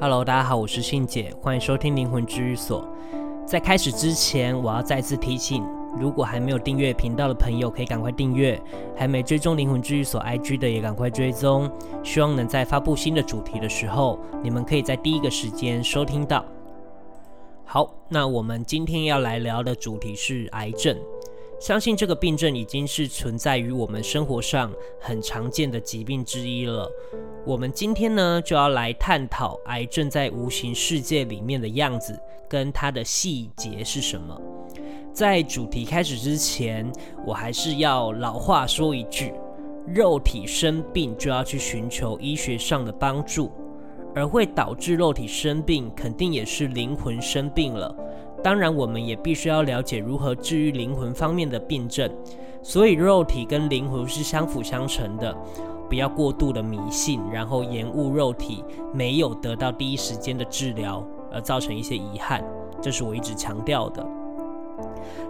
Hello，大家好，我是信姐，欢迎收听灵魂治愈所。在开始之前，我要再次提醒，如果还没有订阅频道的朋友，可以赶快订阅；还没追踪灵魂治愈所 IG 的，也赶快追踪。希望能在发布新的主题的时候，你们可以在第一个时间收听到。好，那我们今天要来聊的主题是癌症。相信这个病症已经是存在于我们生活上很常见的疾病之一了。我们今天呢，就要来探讨癌症在无形世界里面的样子跟它的细节是什么。在主题开始之前，我还是要老话说一句：肉体生病就要去寻求医学上的帮助，而会导致肉体生病，肯定也是灵魂生病了。当然，我们也必须要了解如何治愈灵魂方面的病症，所以肉体跟灵魂是相辅相成的，不要过度的迷信，然后延误肉体没有得到第一时间的治疗，而造成一些遗憾，这是我一直强调的。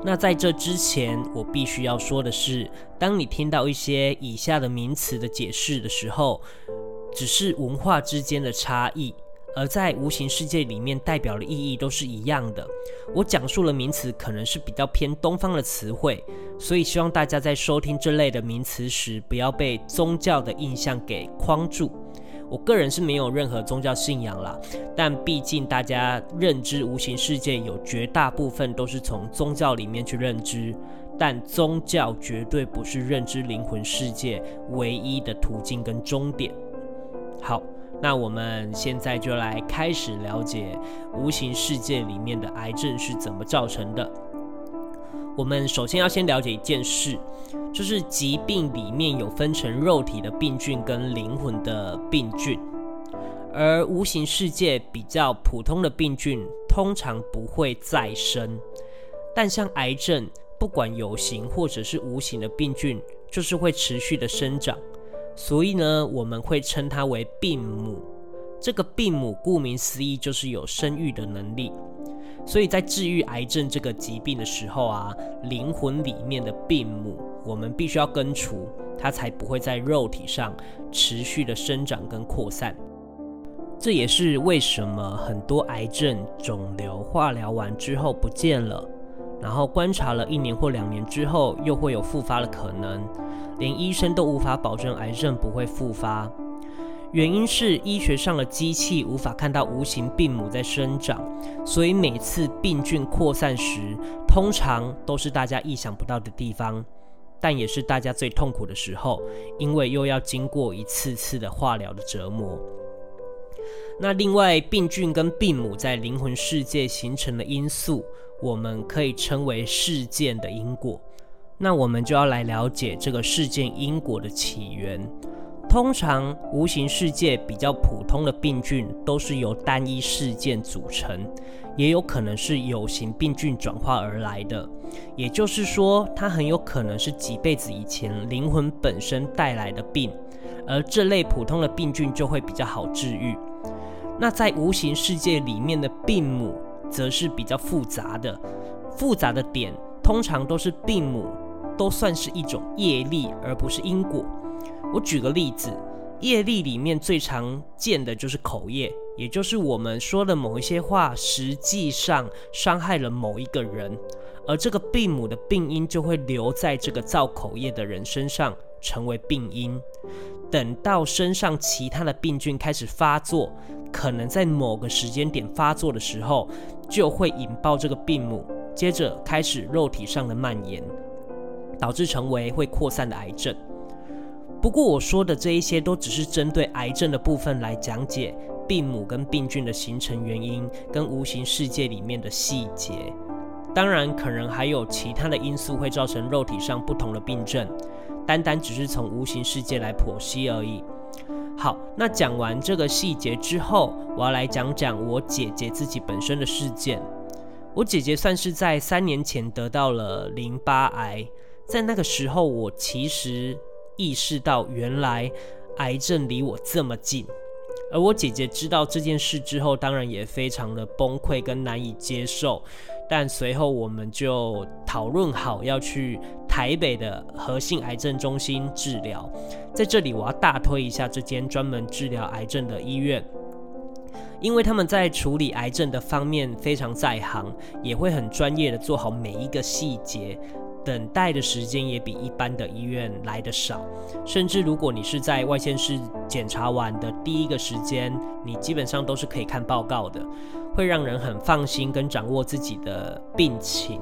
那在这之前，我必须要说的是，当你听到一些以下的名词的解释的时候，只是文化之间的差异。而在无形世界里面，代表的意义都是一样的。我讲述的名词可能是比较偏东方的词汇，所以希望大家在收听这类的名词时，不要被宗教的印象给框住。我个人是没有任何宗教信仰啦，但毕竟大家认知无形世界有绝大部分都是从宗教里面去认知，但宗教绝对不是认知灵魂世界唯一的途径跟终点。好。那我们现在就来开始了解无形世界里面的癌症是怎么造成的。我们首先要先了解一件事，就是疾病里面有分成肉体的病菌跟灵魂的病菌，而无形世界比较普通的病菌通常不会再生，但像癌症，不管有形或者是无形的病菌，就是会持续的生长。所以呢，我们会称它为病母。这个病母顾名思义就是有生育的能力。所以在治愈癌症这个疾病的时候啊，灵魂里面的病母我们必须要根除，它才不会在肉体上持续的生长跟扩散。这也是为什么很多癌症肿瘤化疗完之后不见了。然后观察了一年或两年之后，又会有复发的可能，连医生都无法保证癌症不会复发。原因是医学上的机器无法看到无形病母在生长，所以每次病菌扩散时，通常都是大家意想不到的地方，但也是大家最痛苦的时候，因为又要经过一次次的化疗的折磨。那另外，病菌跟病母在灵魂世界形成的因素。我们可以称为事件的因果，那我们就要来了解这个事件因果的起源。通常无形世界比较普通的病菌都是由单一事件组成，也有可能是有形病菌转化而来的。也就是说，它很有可能是几辈子以前灵魂本身带来的病，而这类普通的病菌就会比较好治愈。那在无形世界里面的病母。则是比较复杂的，复杂的点通常都是病母，都算是一种业力，而不是因果。我举个例子，业力里面最常见的就是口业，也就是我们说的某一些话，实际上伤害了某一个人，而这个病母的病因就会留在这个造口业的人身上，成为病因。等到身上其他的病菌开始发作，可能在某个时间点发作的时候，就会引爆这个病母，接着开始肉体上的蔓延，导致成为会扩散的癌症。不过我说的这一些都只是针对癌症的部分来讲解病母跟病菌的形成原因跟无形世界里面的细节。当然，可能还有其他的因素会造成肉体上不同的病症。单单只是从无形世界来剖析而已。好，那讲完这个细节之后，我要来讲讲我姐姐自己本身的事件。我姐姐算是在三年前得到了淋巴癌，在那个时候，我其实意识到原来癌症离我这么近。而我姐姐知道这件事之后，当然也非常的崩溃跟难以接受。但随后我们就讨论好要去台北的和信癌症中心治疗。在这里，我要大推一下这间专门治疗癌症的医院，因为他们在处理癌症的方面非常在行，也会很专业的做好每一个细节。等待的时间也比一般的医院来得少，甚至如果你是在外县市检查完的第一个时间，你基本上都是可以看报告的，会让人很放心跟掌握自己的病情，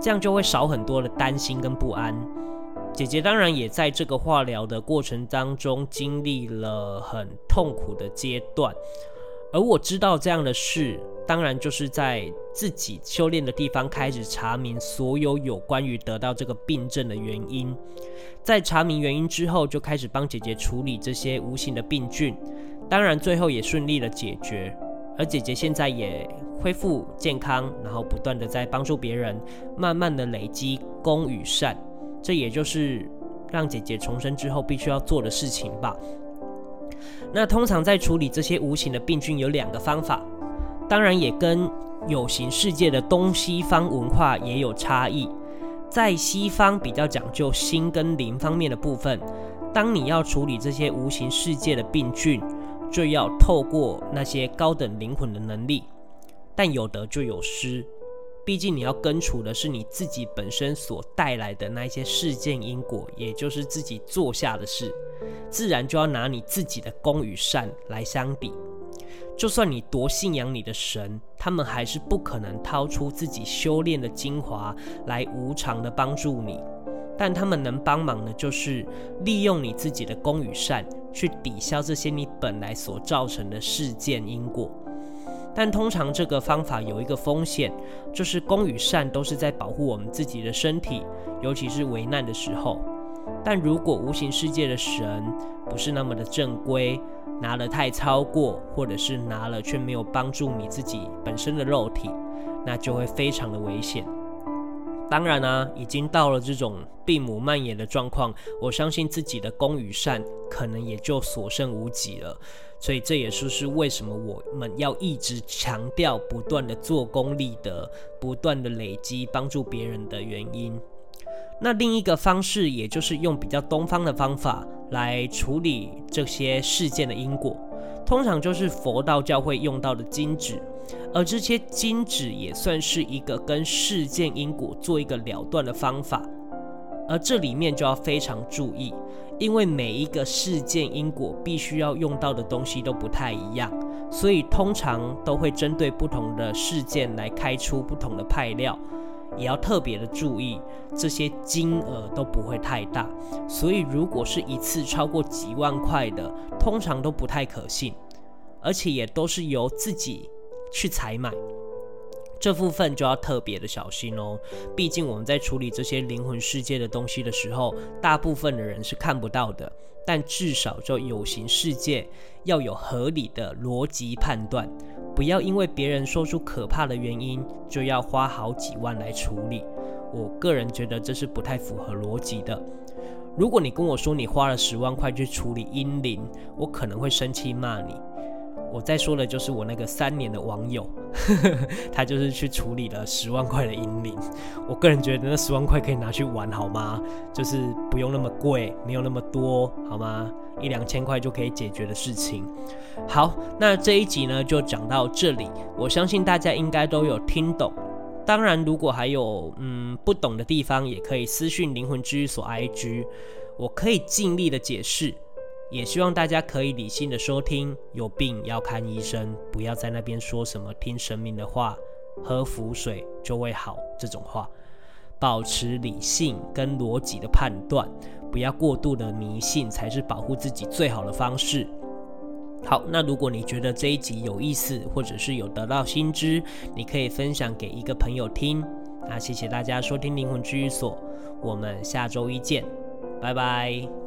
这样就会少很多的担心跟不安。姐姐当然也在这个化疗的过程当中经历了很痛苦的阶段，而我知道这样的事。当然，就是在自己修炼的地方开始查明所有有关于得到这个病症的原因，在查明原因之后，就开始帮姐姐处理这些无形的病菌。当然，最后也顺利的解决。而姐姐现在也恢复健康，然后不断的在帮助别人，慢慢的累积功与善。这也就是让姐姐重生之后必须要做的事情吧。那通常在处理这些无形的病菌有两个方法。当然也跟有形世界的东西方文化也有差异，在西方比较讲究心跟灵方面的部分，当你要处理这些无形世界的病菌，就要透过那些高等灵魂的能力，但有得就有失，毕竟你要根除的是你自己本身所带来的那些事件因果，也就是自己做下的事，自然就要拿你自己的功与善来相比。就算你多信仰你的神，他们还是不可能掏出自己修炼的精华来无偿的帮助你。但他们能帮忙的，就是利用你自己的功与善，去抵消这些你本来所造成的事件因果。但通常这个方法有一个风险，就是功与善都是在保护我们自己的身体，尤其是危难的时候。但如果无形世界的神不是那么的正规，拿了太超过，或者是拿了却没有帮助你自己本身的肉体，那就会非常的危险。当然啊，已经到了这种病母蔓延的状况，我相信自己的功与善可能也就所剩无几了。所以这也是是为什么我们要一直强调不断的做功立德，不断的累积帮助别人的原因。那另一个方式，也就是用比较东方的方法来处理这些事件的因果，通常就是佛道教会用到的金纸，而这些金纸也算是一个跟事件因果做一个了断的方法。而这里面就要非常注意，因为每一个事件因果必须要用到的东西都不太一样，所以通常都会针对不同的事件来开出不同的派料。也要特别的注意，这些金额都不会太大，所以如果是一次超过几万块的，通常都不太可信，而且也都是由自己去采买，这部分就要特别的小心哦。毕竟我们在处理这些灵魂世界的东西的时候，大部分的人是看不到的，但至少就有形世界要有合理的逻辑判断。不要因为别人说出可怕的原因，就要花好几万来处理。我个人觉得这是不太符合逻辑的。如果你跟我说你花了十万块去处理阴灵，我可能会生气骂你。我在说的就是我那个三年的网友，他就是去处理了十万块的阴灵。我个人觉得那十万块可以拿去玩，好吗？就是不用那么贵，没有那么多，好吗？一两千块就可以解决的事情。好，那这一集呢就讲到这里。我相信大家应该都有听懂。当然，如果还有嗯不懂的地方，也可以私讯灵魂治愈所 IG，我可以尽力的解释。也希望大家可以理性的收听。有病要看医生，不要在那边说什么听神明的话，喝符水就会好这种话。保持理性跟逻辑的判断。不要过度的迷信，才是保护自己最好的方式。好，那如果你觉得这一集有意思，或者是有得到新知，你可以分享给一个朋友听。那谢谢大家收听灵魂治愈所，我们下周一见，拜拜。